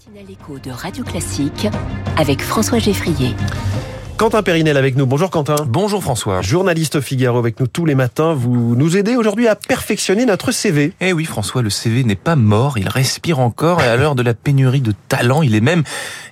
matinale écho de Radio Classique avec François Geffrier. Quentin Périnel avec nous. Bonjour Quentin. Bonjour François. Journaliste au Figaro avec nous tous les matins. Vous nous aidez aujourd'hui à perfectionner notre CV. Eh oui François, le CV n'est pas mort, il respire encore et à l'heure de la pénurie de talents, il est même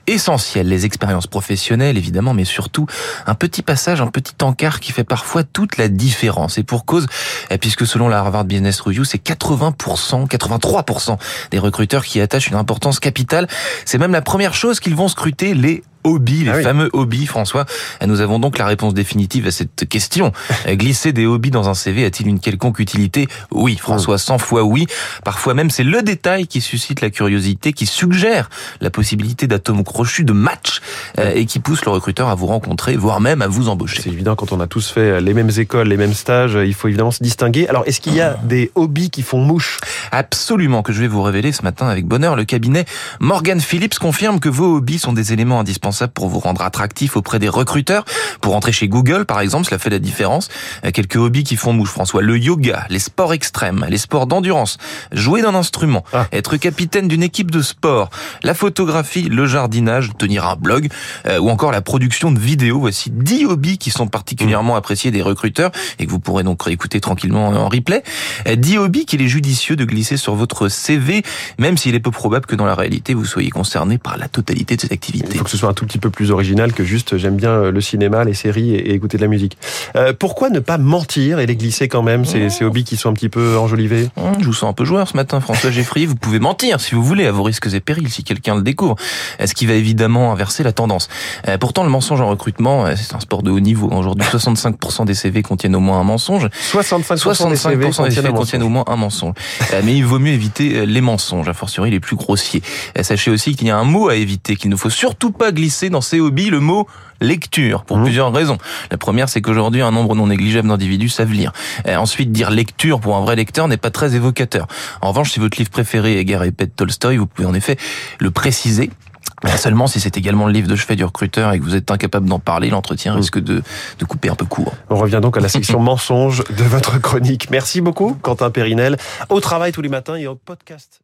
essentiel. Les expériences professionnelles évidemment, mais surtout un petit passage, un petit encart qui fait parfois toute la différence. Et pour cause, eh, puisque selon la Harvard Business Review, c'est 80%, 83% des recruteurs qui attachent une importance capitale. C'est même la première chose qu'ils vont scruter, les hobbies, les Ah oui. fameux hobbies, François. Nous avons donc la réponse définitive à cette question. Euh, Glisser des hobbies dans un CV a-t-il une quelconque utilité? Oui, François, 100 fois oui. Parfois même, c'est le détail qui suscite la curiosité, qui suggère la possibilité d'atomes crochus, de match, euh, et qui pousse le recruteur à vous rencontrer, voire même à vous embaucher. C'est évident quand on a tous fait les mêmes écoles, les mêmes stages, il faut évidemment se distinguer. Alors est-ce qu'il y a des hobbies qui font mouche? Absolument que je vais vous révéler ce matin avec bonheur. Le cabinet Morgan Phillips confirme que vos hobbies sont des éléments indispensables pour vous rendre attractif auprès des recruteurs. Pour entrer chez Google, par exemple, cela fait la différence. Euh, Quelques hobbies qui font mouche, François. Le yoga, les sports extrêmes, les sports d'endurance, jouer d'un instrument, Ah. être capitaine d'une équipe de sport, la photographie, le jardinage, tenir un blog, euh, ou encore la production de vidéos. Voici 10 hobbies qui sont particulièrement appréciés des recruteurs et que vous pourrez donc réécouter tranquillement en replay. Euh, 10 hobbies qu'il est judicieux de glisser sur votre CV, même s'il est peu probable que dans la réalité vous soyez concerné par la totalité de cette Il activité. faut que ce soit un tout petit peu plus original que juste j'aime bien euh, le cinéma, les séries et, écouter de la musique. Euh, pourquoi ne pas mentir et les glisser quand même, ces, ces hobbies qui sont un petit peu enjolivés? Hum, Je vous sens un peu joueur ce matin, François Geffrier. Vous pouvez mentir si vous voulez, à vos risques et périls, si quelqu'un le découvre. Ce qui va évidemment inverser la tendance? Euh, Pourtant, le mensonge en recrutement, euh, c'est un sport de haut niveau. Aujourd'hui, 65% des CV contiennent au moins un mensonge. 65%, des CV 65% des CV un contiennent au moins un mensonge. Euh, Mais il vaut mieux éviter euh, les mensonges, a fortiori les plus grossiers. Euh, Sachez aussi qu'il y a un mot à éviter, qu'il ne faut surtout pas glisser dans ces hobbies, le mot lecture, pour Mmh. plusieurs raisons. La première, c'est qu'aujourd'hui, un nombre non négligeable d'individus savent lire. Euh, ensuite, dire lecture pour un vrai lecteur n'est pas très évocateur. En revanche, si votre livre préféré est Guerre et paix de Tolstoï, vous pouvez en effet le préciser. Mais seulement si c'est également le livre de chevet du recruteur et que vous êtes incapable d'en parler, l'entretien risque de, de couper un peu court. On revient donc à la section mensonges de votre chronique. Merci beaucoup, Quentin Périnel. Au travail tous les matins et au podcast.